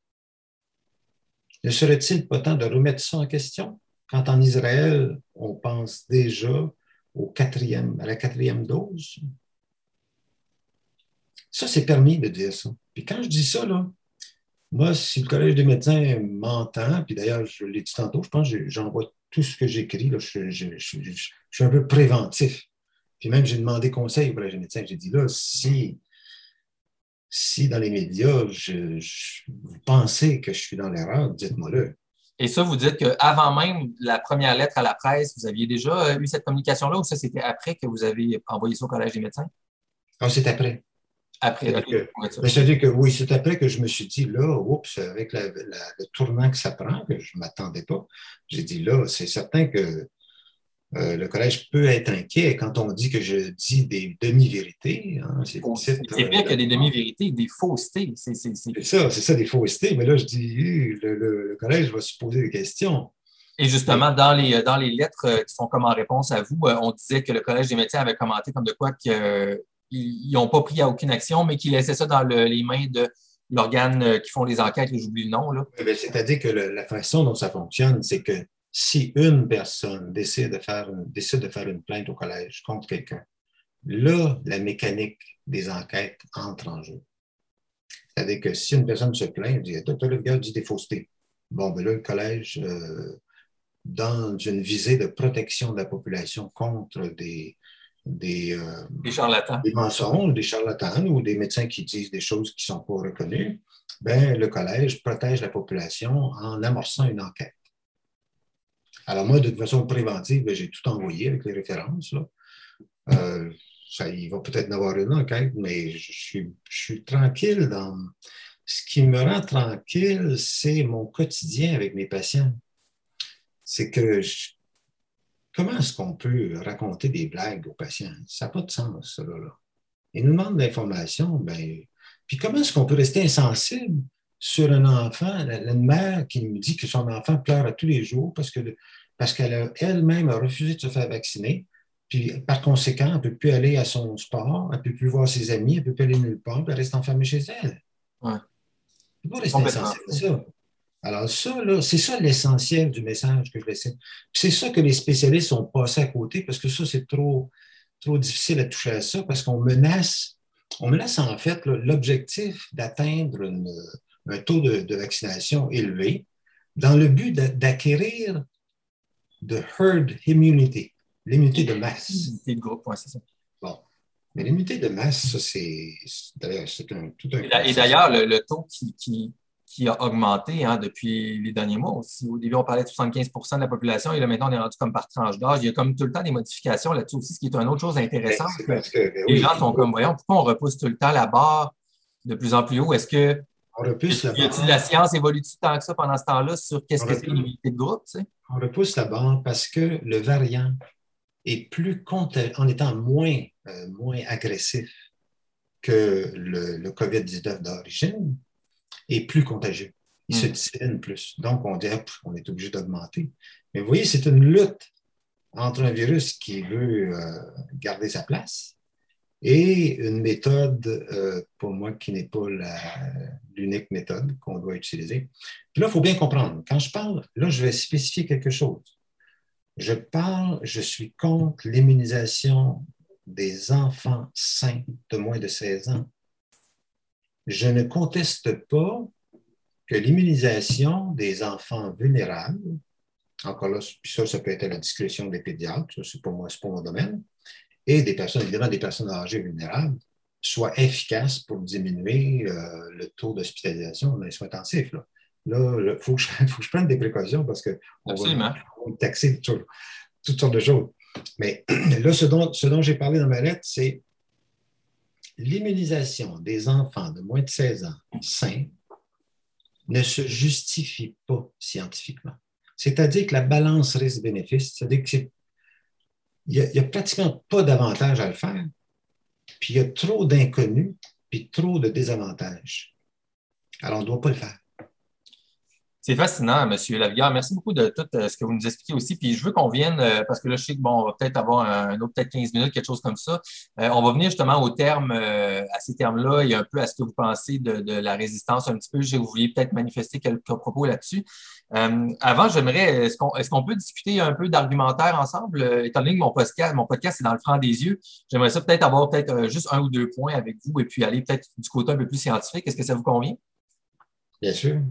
Ne serait-il pas temps de remettre ça en question quand en Israël, on pense déjà au quatrième, à la quatrième dose? Ça, c'est permis de dire ça. Puis quand je dis ça, là, moi, si le Collège des médecins m'entend, puis d'ailleurs, je l'ai dit tantôt, je pense que j'envoie tout ce que j'écris, je, je, suis un peu préventif. Puis même, j'ai demandé conseil pour les médecin. J'ai dit là, si, si dans les médias, je, vous pensez que je suis dans l'erreur, dites-moi-le. Et ça, vous dites qu'avant même la première lettre à la presse, vous aviez déjà euh, eu cette communication-là ou ça, c'était après que vous avez envoyé ça au Collège des médecins? Ah, c'est après. Après. C'est-à-dire que oui, c'est après que je me suis dit, là, oups, avec le tournant que ça prend, que je ne m'attendais pas, j'ai dit, là, c'est certain que euh, le collège peut être inquiet quand on dit que je dis des demi-vérités. Hein, c'est pire que des demi-vérités, des faussetés. C'est ça, c'est ça, des faussetés. Mais là, je dis, le, collège va se poser des questions. Et justement, dans les, dans les lettres qui sont comme en réponse à vous, on disait que le Collège des médecins avait commenté comme de quoi qu'ils n'ont pas pris à aucune action, mais qu'ils laissaient ça dans les mains de l'organe qui font les enquêtes, j'oublie le nom. C'est-à-dire que la façon dont ça fonctionne, c'est que si une personne décide de, faire une, décide de faire une plainte au collège contre quelqu'un, là, la mécanique des enquêtes entre en jeu. C'est-à-dire que si une personne se plaint, dit le gars dit des faussetés. Bon, ben là, le collège, euh, dans une visée de protection de la population contre des, des, euh, des charlatans. Des mensonges, des charlatans ou des médecins qui disent des choses qui ne sont pas reconnues, ben, le collège protège la population en amorçant une enquête. Alors, moi, de façon préventive, ben, j'ai tout envoyé avec les références. Euh, ça, il va peut-être y avoir une enquête, mais je suis, tranquille dans. Ce qui me rend tranquille, c'est mon quotidien avec mes patients. C'est que comment est-ce qu'on peut raconter des blagues aux patients? Ça n'a pas de sens, ça. Là. Ils nous demandent de l'information, ben, puis comment est-ce qu'on peut rester insensible sur un enfant, une mère qui me dit que son enfant pleure à tous les jours parce que parce qu'elle elle-même a refusé de se faire vacciner. Puis par conséquent, elle ne peut plus aller à son sport, elle ne peut plus voir ses amis, elle ne peut plus aller nulle part, puis elle reste enfermée chez elle. Ouais. Elle pas rester ça. Alors, ça, c'est ça l'essentiel du message que je laisse. C'est ça que les spécialistes ont passé à côté, parce que ça, c'est trop, trop difficile à toucher à ça, parce qu'on menace, on menace en fait l'objectif d'atteindre un taux de, de, vaccination élevé dans le but d'acquérir de herd immunity, l'immunité de masse. L'immunité de groupe, oui, c'est ça. Bon. Mais l'immunité de masse, ça, c'est, d'ailleurs, c'est un, tout un. Et d'ailleurs, le, taux qui, qui, qui, a augmenté hein, depuis les derniers mois aussi. Au début, on parlait de 75% de la population et là, maintenant, on est rendu comme par tranche d'âge. Il y a comme tout le temps des modifications là-dessus aussi, ce qui est une autre chose intéressante. Ben, ben les gens sont comme, voyons, pourquoi on repousse tout le temps la barre de plus en plus haut? Est-ce que. On repousse la barre. la science évolue-t-il tant que ça pendant ce temps-là sur qu'est-ce que c'est l'immunité de groupe? Tu sais? On repousse la barre parce que le variant est plus en étant moins, euh, moins agressif que le, COVID-19 d'origine, est plus contagieux. Il se hmm. dissémine plus. Donc, on dit, on est obligé d'augmenter. Mais vous voyez, c'est une lutte entre un virus qui veut euh, garder sa place et une méthode, euh, pour moi, qui n'est pas l'unique méthode qu'on doit utiliser. Puis là, il faut bien comprendre. Quand je parle, là, je vais spécifier quelque chose. Je parle, je suis contre l'immunisation des enfants sains de moins de 16 ans. Je ne conteste pas que l'immunisation des enfants vulnérables, encore là, ça, ça peut être à la discrétion des pédiatres, ça, c'est pour moi, c'est pas mon domaine, et des personnes, évidemment des personnes âgées vulnérables, soient efficaces pour diminuer euh, le taux d'hospitalisation dans les soins intensifs. Là, il faut, que je prenne des précautions parce qu'on va, taxer toutes, sortes de choses. Mais là, ce dont, ce dont j'ai parlé dans ma lettre, c'est l'immunisation des enfants de moins de 16 ans sains ne se justifie pas scientifiquement. C'est-à-dire que la balance risque-bénéfice, c'est-à-dire que c'est n'y a, pratiquement pas d'avantage à le faire. Puis il y a trop d'inconnus, puis trop de désavantages. Alors, on ne doit pas le faire. C'est fascinant, M. Lavigueur. Merci beaucoup de tout euh, ce que vous nous expliquez aussi. Puis je veux qu'on vienne, euh, parce que là, je sais que bon, on va peut-être avoir un, autre, peut-être 15 minutes, quelque chose comme ça. Euh, on va venir justement au terme, à ces termes-là et un peu à ce que vous pensez de, la résistance un petit peu. Je vouliez peut-être manifester quelques propos là-dessus. avant, j'aimerais, est-ce qu'on est qu'on peut discuter un peu d'argumentaire ensemble? étant donné que mon podcast, mon podcast est dans le franc des yeux, j'aimerais ça peut-être avoir peut-être juste un ou deux points avec vous et puis aller peut-être du côté un peu plus scientifique. Est-ce que ça vous convient? Bien sûr.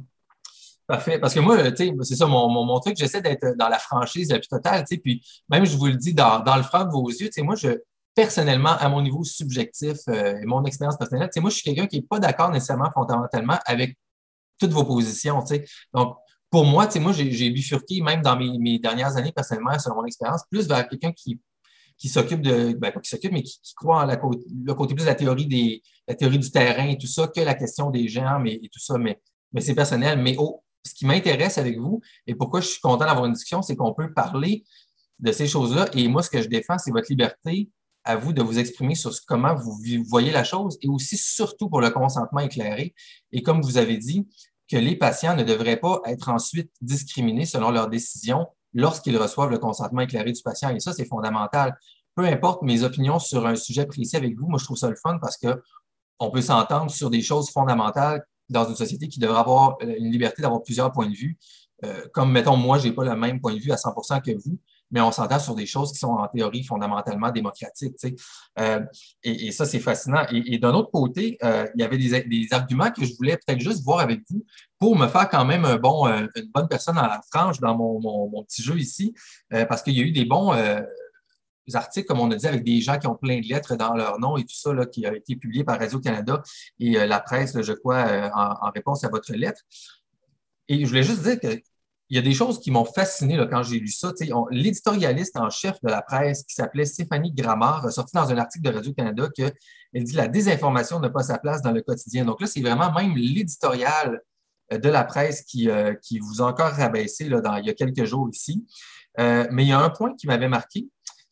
Parfait. Parce que moi, c'est ça, mon, mon, truc, j'essaie d'être dans la franchise la plus totale, puis même, je vous le dis, dans, dans le franc de vos yeux, moi, je, personnellement, à mon niveau subjectif euh, et mon expérience personnelle, moi, je suis quelqu'un qui n'est pas d'accord nécessairement fondamentalement avec toutes vos positions, tu sais. Donc, pour moi, moi, j'ai bifurqué, même dans mes, mes, dernières années, personnellement, selon mon expérience, plus vers quelqu'un qui, qui s'occupe de, ben, pas qui s'occupe, mais qui, croit en la le côté plus de la théorie des, la théorie du terrain et tout ça, que la question des germes et, et tout ça, mais, mais c'est personnel. Mais au, ce qui m'intéresse avec vous et pourquoi je suis content d'avoir une discussion, c'est qu'on peut parler de ces choses-là. Et moi, ce que je défends, c'est votre liberté à vous de vous exprimer sur comment vous voyez la chose et aussi surtout pour le consentement éclairé. Et comme vous avez dit, que les patients ne devraient pas être ensuite discriminés selon leurs décisions lorsqu'ils reçoivent le consentement éclairé du patient. Et ça, c'est fondamental. Peu importe mes opinions sur un sujet précis avec vous, moi, je trouve ça le fun parce qu'on peut s'entendre sur des choses fondamentales dans une société qui devrait avoir euh, une liberté d'avoir plusieurs points de vue. Euh, comme, mettons, moi, je n'ai pas le même point de vue à 100% que vous, mais on s'entend sur des choses qui sont en théorie fondamentalement démocratiques. Euh, et, ça, c'est fascinant. Et, d'un autre côté, euh, il y avait des, arguments que je voulais peut-être juste voir avec vous pour me faire quand même un bon, euh, une bonne personne à la frange dans mon, petit jeu ici, parce qu'il y a eu des bons articles, comme on a dit, avec des gens qui ont plein de lettres dans leur nom et tout ça, là, qui a été publié par Radio-Canada et la presse, je crois, en, réponse à votre lettre. Et je voulais juste dire que il y a des choses qui m'ont fasciné quand j'ai lu ça. L'éditorialiste en chef de la presse, qui s'appelait Stéphanie Gramard, a sorti dans un article de Radio-Canada qu'elle dit la désinformation n'a pas sa place dans le quotidien. Donc là, c'est vraiment même l'éditorial euh, de la presse qui, euh, qui vous a encore rabaissé il y a quelques jours ici. Euh, mais il y a un point qui m'avait marqué,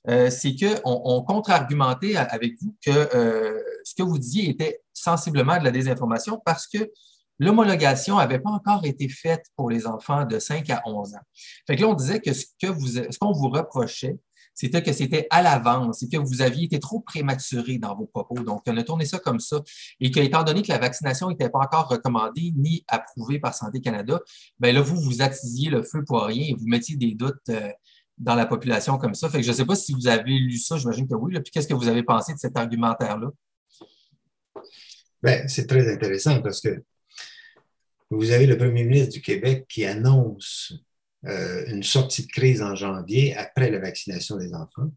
c'est qu'on on contre-argumentait avec vous que ce que vous disiez était sensiblement de la désinformation parce que l'homologation n'avait pas encore été faite pour les enfants de 5 à 11 ans. Fait que là, on disait que ce qu'on vous, vous reprochait, c'était que c'était à l'avance et que vous aviez été trop prématuré dans vos propos. Donc, on a tourné ça comme ça. Et qu'étant donné que la vaccination n'était pas encore recommandée ni approuvée par Santé Canada, bien là, vous, vous attisiez le feu pour rien et vous mettiez des doutes euh, dans la population comme ça. Je ne sais pas si vous avez lu ça, j'imagine que oui. Puis qu'est-ce que vous avez pensé de cet argumentaire-là? Bien, c'est très intéressant parce que vous avez le premier ministre du Québec qui annonce euh, une sortie de crise en janvier après la vaccination des enfants.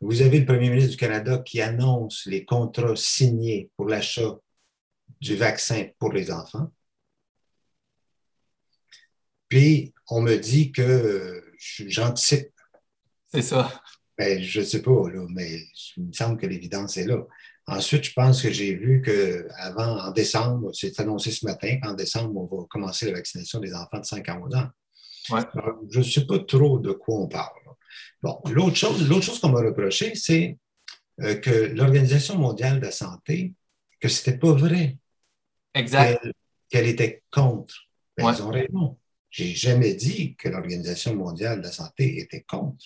Vous avez le premier ministre du Canada qui annonce les contrats signés pour l'achat du vaccin pour les enfants. Puis, on me dit que euh, j'anticipe. C'est ça. Ben, je ne sais pas, mais il me semble que l'évidence est là. Ensuite, je pense que j'ai vu qu'avant, en décembre, c'est annoncé ce matin qu'en décembre, on va commencer la vaccination des enfants de 5 à 11 ans. je ne sais pas trop de quoi on parle. Bon, l'autre chose, l'autre chose qu'on m'a reproché, c'est euh, que l'Organisation mondiale de la santé, que ce n'était pas vrai. Exact. Qu'elle, était contre. Ben, ils ont raison. Je n'ai jamais dit que l'Organisation mondiale de la santé était contre.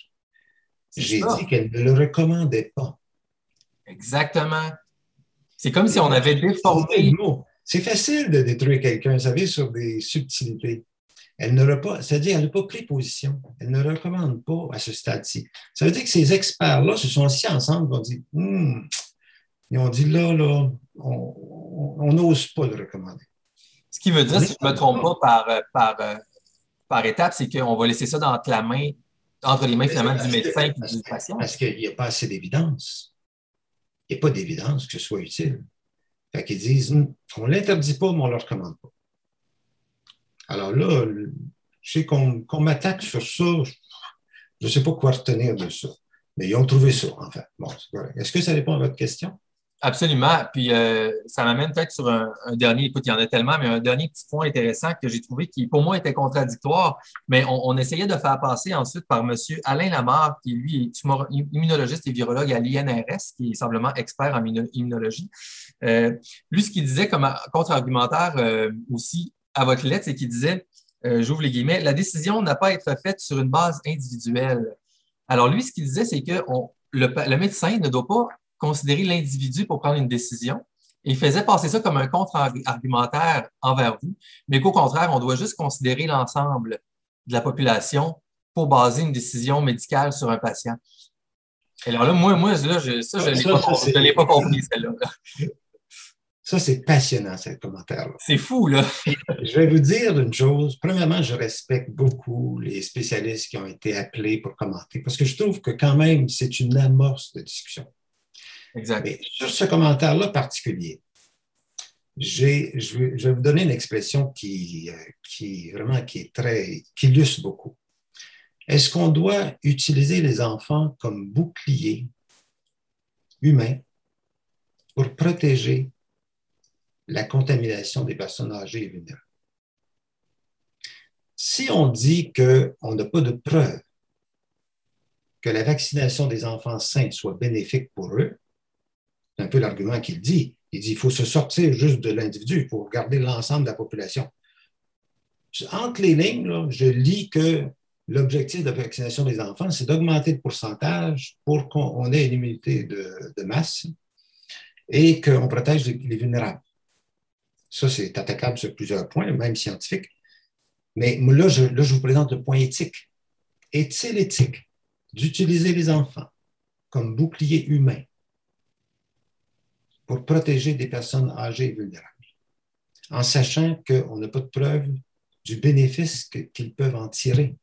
J'ai dit qu'elle ne le recommandait pas. Exactement. C'est comme si on avait déformé. C'est facile de détruire quelqu'un, vous savez, sur des subtilités. Elle n'aura pas, c'est-à-dire, elle n'a pas pris position. Elle ne recommande pas à ce stade-ci. Ça veut dire que ces experts-là se sont assis ensemble et ont dit, hmm, ils ont dit là, là, on n'ose pas le recommander. Ce qui veut dire, si je ne me trompe pas par, par, euh, par étape, c'est qu'on va laisser ça dans la main, entre les mains finalement du médecin et du patient. Parce qu'il n'y a pas assez d'évidence il n'y a pas d'évidence que ce soit utile. Fait qu'ils disent, hmm, on ne l'interdit pas, mais on ne le recommande pas. Alors là, je sais qu'on m'attaque sur ça, je ne sais pas quoi retenir de ça. Mais ils ont trouvé ça, en fait. Bon, Est-ce que ça répond à votre question? Absolument. Puis euh, ça m'amène peut-être sur un, dernier, écoute, il y en a tellement, mais un dernier petit point intéressant que j'ai trouvé qui, pour moi, était contradictoire, mais on, essayait de faire passer ensuite par M. Alain Lamarre, qui lui est immunologiste et virologue à l'INRS, qui est simplement expert en immunologie. Euh, lui, ce qu'il disait comme contre-argumentaire euh, aussi à votre lettre, c'est qu'il disait, j'ouvre les guillemets, la décision n'a pas à être faite sur une base individuelle. Alors lui, ce qu'il disait, c'est que le médecin ne doit pas considérer l'individu pour prendre une décision. il faisait passer ça comme un contre-argumentaire envers vous, mais qu'au contraire, on doit juste considérer l'ensemble de la population pour baser une décision médicale sur un patient. Et alors là, moi, moi là, je, ça, je ne l'ai pas, compris, celle-là. Ça, c'est passionnant, ce commentaire-là. C'est fou, là. je vais vous dire une chose. Premièrement, je respecte beaucoup les spécialistes qui ont été appelés pour commenter, parce que je trouve que quand même, c'est une amorce de discussion. Mais sur ce commentaire-là particulier, je vais, vous donner une expression qui, qui vraiment qui est très, qui illustre beaucoup. Est-ce qu'on doit utiliser les enfants comme bouclier humain pour protéger la contamination des personnes âgées et vulnérables? Si on dit qu'on n'a pas de preuves que la vaccination des enfants sains soit bénéfique pour eux, c'est un peu l'argument qu'il dit. Il dit qu'il faut se sortir juste de l'individu pour garder l'ensemble de la population. Entre les lignes, je lis que l'objectif de la vaccination des enfants, c'est d'augmenter le pourcentage pour qu'on ait une immunité de, masse et qu'on protège les, vulnérables. Ça, c'est attaquable sur plusieurs points, même scientifiques. Mais là, je vous présente le point éthique. Est-il éthique d'utiliser les enfants comme bouclier humain pour protéger des personnes âgées et vulnérables, en sachant qu'on n'a pas de preuve du bénéfice qu'ils peuvent en tirer.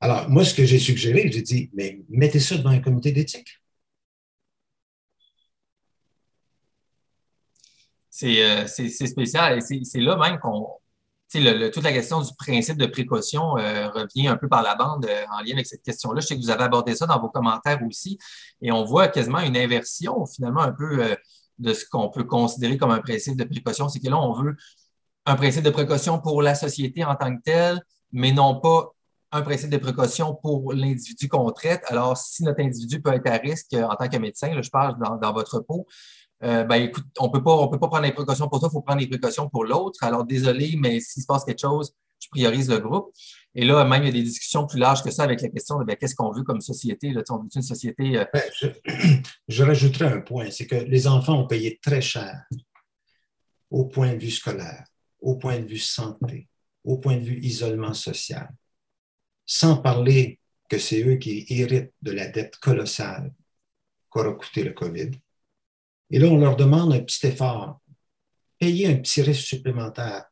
Alors, moi, ce que j'ai suggéré, j'ai dit, mais mettez ça devant un comité d'éthique. C'est euh, spécial et c'est là même qu'on toute la question du principe de précaution euh, revient un peu par la bande euh, en lien avec cette question-là. Je sais que vous avez abordé ça dans vos commentaires aussi, et on voit quasiment une inversion, finalement, un peu euh, de ce qu'on peut considérer comme un principe de précaution. C'est que là, on veut un principe de précaution pour la société en tant que telle, mais non pas un principe de précaution pour l'individu qu'on traite. Alors, si notre individu peut être à risque en tant que médecin, je parle dans votre peau, euh, ben écoute, on peut pas, peut pas prendre les précautions pour toi, il faut prendre les précautions pour l'autre. Alors désolé, mais s'il se passe quelque chose, je priorise le groupe. Et là, même, il y a des discussions plus larges que ça avec la question de ben, qu'est-ce qu'on veut comme société. Là, on veut société. Euh, ben, je, je, rajouterais un point, c'est que les enfants ont payé très cher au point de vue scolaire, au point de vue santé, au point de vue isolement social. Sans parler que c'est eux qui héritent de la dette colossale qu'aura coûté le COVID et là, on leur demande un petit effort. Payez un petit risque supplémentaire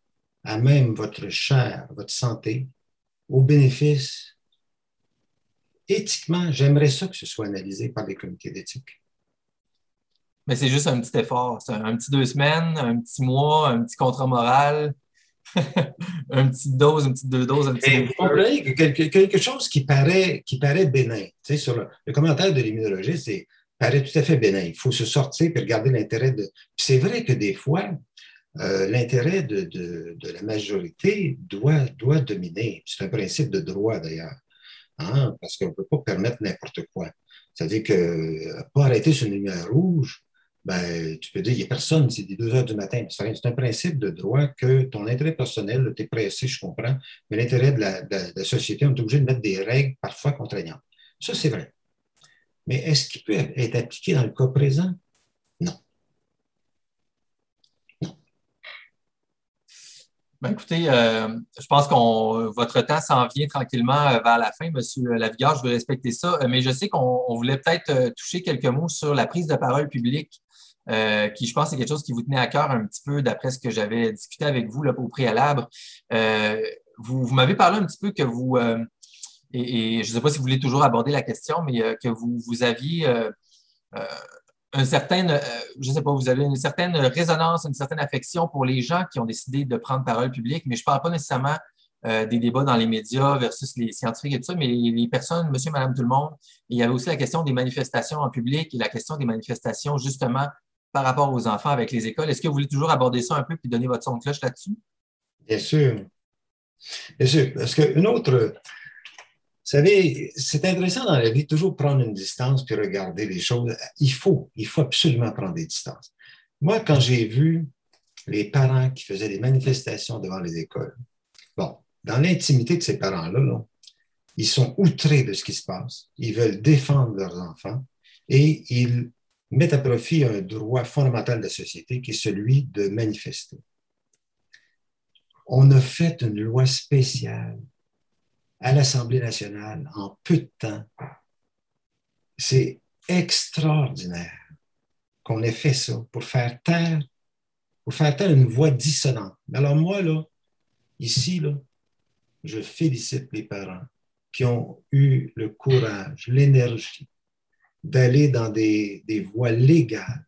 à même votre chair, votre santé, au bénéfice. Éthiquement, j'aimerais ça que ce soit analysé par les comités d'éthique. Mais c'est juste un petit effort. C'est un, petit deux semaines, un petit mois, un petit contrat moral, un petit dose, une petite deux doses, un petit. quelque, quelque, chose qui paraît, qui paraît bénin. Tu sais, sur le, le commentaire de l'immunologiste, c'est paraît tout à fait bénin. Il faut se sortir et regarder l'intérêt de. C'est vrai que des fois, euh, l'intérêt de, la majorité doit, dominer. C'est un principe de droit d'ailleurs, hein, parce qu'on ne peut pas permettre n'importe quoi. C'est-à-dire que euh, pas arrêter sur une lumière rouge, ben, tu peux dire, il n'y a personne, c'est des 2 heures du matin. C'est un principe de droit que ton intérêt personnel, tu es pressé, je comprends, mais l'intérêt de la société, on est obligé de mettre des règles parfois contraignantes. Ça, c'est vrai. Mais est-ce qu'il peut être appliqué dans le cas présent? Non. Non. Ben, écoutez, euh, je pense que votre temps s'en vient tranquillement euh, vers la fin, M. Lavigueur. Je veux respecter ça, euh, mais je sais qu'on voulait peut-être toucher quelques mots sur la prise de parole publique, qui, je pense, est quelque chose qui vous tenait à cœur un petit peu d'après ce que j'avais discuté avec vous là, au préalable. vous m'avez parlé un petit peu que vous et, je ne sais pas si vous voulez toujours aborder la question, mais euh, que vous, aviez euh, euh, un certain, je ne sais pas, vous avez une certaine résonance, une certaine affection pour les gens qui ont décidé de prendre parole publique, mais je ne parle pas nécessairement des débats dans les médias versus les scientifiques et tout ça, mais les, personnes, monsieur, madame, tout le monde. il y avait aussi la question des manifestations en public et la question des manifestations justement par rapport aux enfants avec les écoles. Est-ce que vous voulez toujours aborder ça un peu puis donner votre son de cloche là-dessus? Bien sûr. Bien sûr. Parce qu'une autre, savez, c'est intéressant dans la vie toujours prendre une distance puis regarder les choses. Il faut, il faut absolument prendre des distances. Moi, quand j'ai vu les parents qui faisaient des manifestations devant les écoles, bon, dans l'intimité de ces parents-là, ils sont outrés de ce qui se passe. Ils veulent défendre leurs enfants et ils mettent à profit un droit fondamental de la société qui est celui de manifester. On a fait une loi spéciale à l'Assemblée nationale en peu de temps. C'est extraordinaire qu'on ait fait ça pour faire taire, pour faire taire une voix dissonante. Alors moi, là, ici, là, je félicite les parents qui ont eu le courage, l'énergie d'aller dans des, des voies légales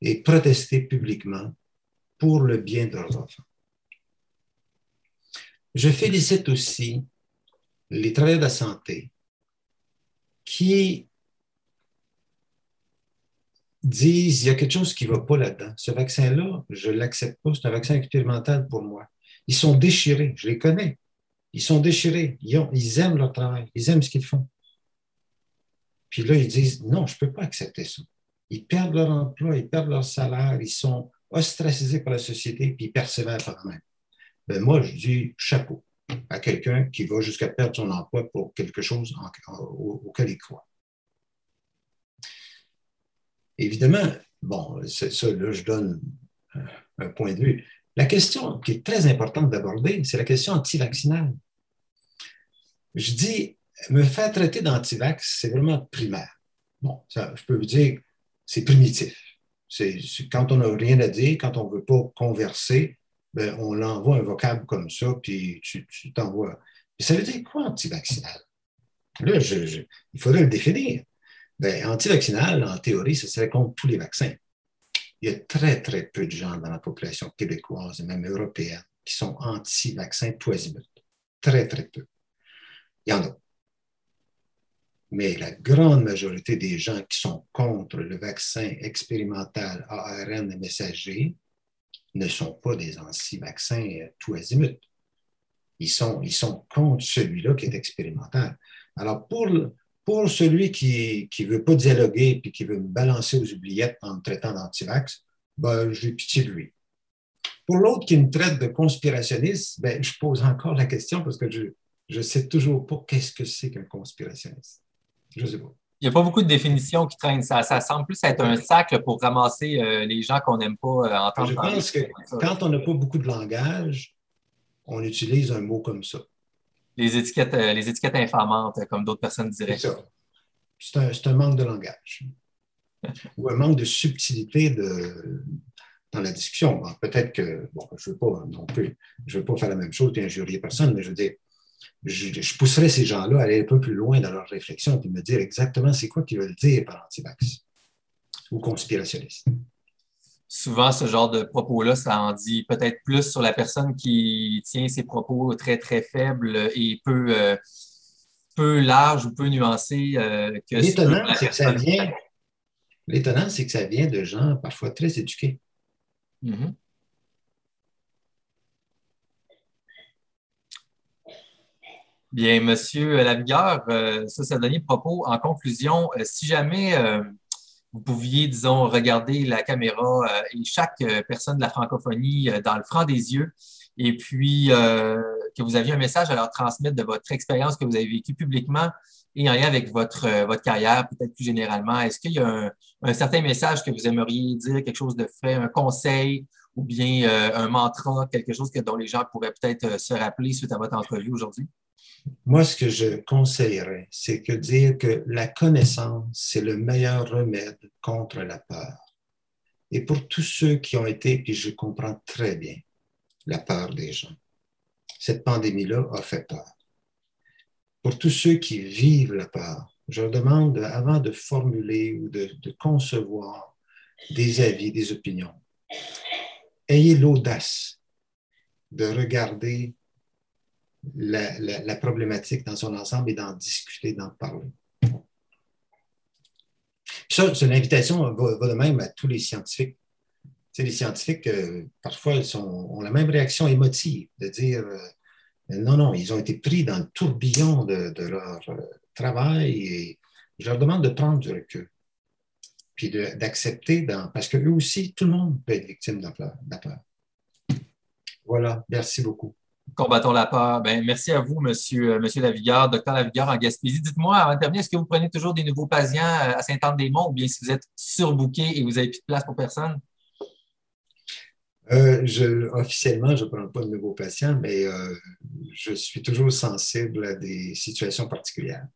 et protester publiquement pour le bien de leurs enfants. Je félicite aussi les travailleurs de la santé qui disent il y a quelque chose qui ne va pas là-dedans. Ce vaccin-là, je ne l'accepte pas, c'est un vaccin expérimental pour moi. Ils sont déchirés, je les connais. Ils sont déchirés. Ils, aiment leur travail. Ils aiment ce qu'ils font. Puis là, ils disent non, je ne peux pas accepter ça. Ils perdent leur emploi, ils perdent leur salaire, ils sont ostracisés par la société, puis ils persévèrent par eux-mêmes. Ben moi, je dis chapeau à quelqu'un qui va jusqu'à perdre son emploi pour quelque chose auquel il croit. Évidemment, bon, ça, là, je donne un point de vue. La question qui est très importante d'aborder, c'est la question anti-vaccinale. Je dis, me faire traiter d'anti-vax, c'est vraiment primaire. Bon, je peux vous dire, c'est primitif. C'est, quand on n'a rien à dire, quand on ne veut pas converser, ben, on l'envoie un vocable comme ça, puis tu, t'envoies. ça veut dire quoi, anti-vaccinal? Là, il faudrait le définir. Ben, anti-vaccinal, en théorie, ce serait contre tous les vaccins. Il y a très, très peu de gens dans la population québécoise et même européenne qui sont anti-vaccins tous Très, très peu. Il y en a. Mais la grande majorité des gens qui sont contre le vaccin expérimental ARN messager ne sont pas des anti-vaccins euh, tout azimut. Ils sont, ils sont contre celui-là qui est expérimental. Alors, pour, pour celui qui ne veut pas dialoguer et qui veut me balancer aux oubliettes en me traitant d'anti-vax, ben, j'ai pitié de lui. Pour l'autre qui me traite de conspirationniste, ben, je pose encore la question parce que je ne sais toujours pas qu'est-ce que c'est qu'un conspirationniste. Je ne sais pas. Il n'y a pas beaucoup de définitions qui traînent. Ça, ça semble plus être un sac pour ramasser euh, les gens qu'on n'aime pas euh, entendre. Je pense que quand on n'a pas beaucoup de langage, on utilise un mot comme ça. Les étiquettes, euh, les étiquettes infamantes, comme d'autres personnes diraient. C'est ça. C'est un, un, manque de langage. Ou un manque de subtilité de, dans la discussion. Peut-être que, bon, je ne veux pas non plus, je veux pas faire la même chose et injurier personne, mais je veux dire, je, pousserais ces gens-là à aller un peu plus loin dans leur réflexion et me dire exactement c'est quoi qu'ils veulent dire par anti-vax ou conspirationniste. Souvent, ce genre de propos-là, ça en dit peut-être plus sur la personne qui tient ses propos très, très faibles et peu, euh, peu larges ou peu nuancés euh, que L'étonnant, c'est que ça vient. L'étonnant, c'est que ça vient de gens parfois très éduqués. Mm-hmm. Bien, Monsieur Lavigueur, euh, ça, c'est le dernier propos. En conclusion, euh, si jamais euh, vous pouviez, disons, regarder la caméra et chaque personne de la francophonie dans le franc des yeux, et puis que vous aviez un message à leur transmettre de votre expérience que vous avez vécue publiquement et en lien avec votre, votre carrière, peut-être plus généralement, est-ce qu'il y a un, un, certain message que vous aimeriez dire, quelque chose de frais, un conseil ou bien un mantra, quelque chose que, dont les gens pourraient peut-être se rappeler suite à votre entrevue aujourd'hui? Moi, ce que je conseillerais, c'est que dire que la connaissance, c'est le meilleur remède contre la peur. Et pour tous ceux qui ont été, puis je comprends très bien la peur des gens, cette pandémie-là a fait peur. Pour tous ceux qui vivent la peur, je leur demande, avant de formuler ou de, de concevoir des avis, des opinions, ayez l'audace de regarder la, problématique dans son ensemble et d'en discuter, d'en parler. Ça, c'est une invitation, va, de même à tous les scientifiques. les scientifiques, euh, parfois, ils ont la même réaction émotive, de dire euh, non, non, ils ont été pris dans le tourbillon de, leur euh, travail et je leur demande de prendre du recul, puis d'accepter, parce que eux aussi, tout le monde peut être victime de la peur. Voilà, merci beaucoup. Combattons la peur. Ben, merci à vous, Monsieur, euh, monsieur Lavigueur, docteur Lavigueur en Gaspésie. Dites-moi, avant de terminer, est-ce que vous prenez toujours des nouveaux patients euh, à Saint-Anne-des-Monts ou bien si vous êtes surbooké et vous n'avez plus de place pour personne? Euh, officiellement, je ne prends pas de nouveaux patients, mais je suis toujours sensible à des situations particulières.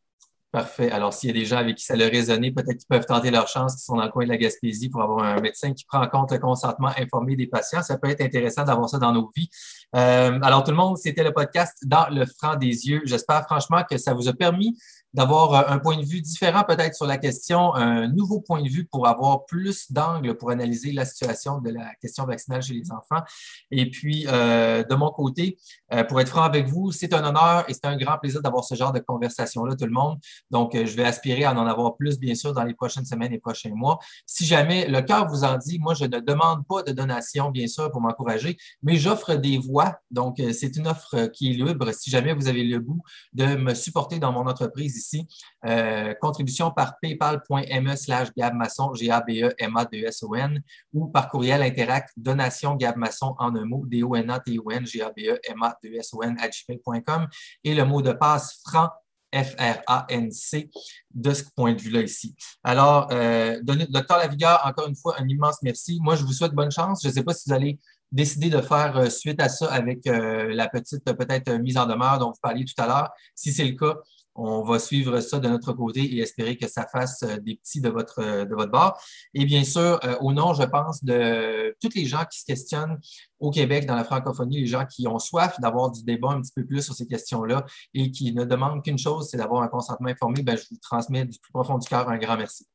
Parfait. Alors, s'il y a des gens avec qui ça leur résonné, peut-être qu'ils peuvent tenter leur chance, qui sont dans le coin de la Gaspésie, pour avoir un médecin qui prend en compte le consentement informé des patients. Ça peut être intéressant d'avoir ça dans nos vies. Euh, alors, tout le monde, c'était le podcast Dans le franc des yeux. J'espère franchement que ça vous a permis d'avoir euh, un point de vue différent peut-être sur la question, un nouveau point de vue pour avoir plus d'angles pour analyser la situation de la question vaccinale chez les enfants. Et puis, euh, de mon côté, euh, pour être franc avec vous, c'est un honneur et c'est un grand plaisir d'avoir ce genre de conversation-là, tout le monde. Donc, je vais aspirer à en avoir plus, bien sûr, dans les prochaines semaines et prochains mois. Si jamais le cœur vous en dit, moi, je ne demande pas de donation, bien sûr, pour m'encourager, mais j'offre des voix. Donc, c'est une offre qui est libre. Si jamais vous avez le goût de me supporter dans mon entreprise, ici. Euh, contribution par paypal.me slash gabmasson, G-A-B-E-M-A-D-E-S-O-N, ou par courriel interact donation gabmasson en un mot, D-O-N-A-T-O-N, G-A-B-E-M-A-D-E-S-O-N, à gmail.com, et le mot de passe franc F-R-A-N-C, de ce point de vue-là ici. Alors, euh, docteur Lavigueur, encore une fois, un immense merci. Moi, je vous souhaite bonne chance. Je ne sais pas si vous allez décider de faire euh, suite à ça avec la petite, peut-être, mise en demeure dont vous parliez tout à l'heure. Si c'est le cas, on va suivre ça de notre côté et espérer que ça fasse euh, des petits de votre, euh, de votre bord. Et bien sûr, euh, au nom, je pense, de tous les gens qui se questionnent au Québec, dans la francophonie, les gens qui ont soif d'avoir du débat un petit peu plus sur ces questions-là et qui ne demandent qu'une chose, c'est d'avoir un consentement informé, ben, je vous transmets du plus profond du cœur un grand merci.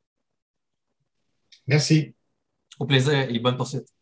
Merci. Au plaisir et bonne poursuite.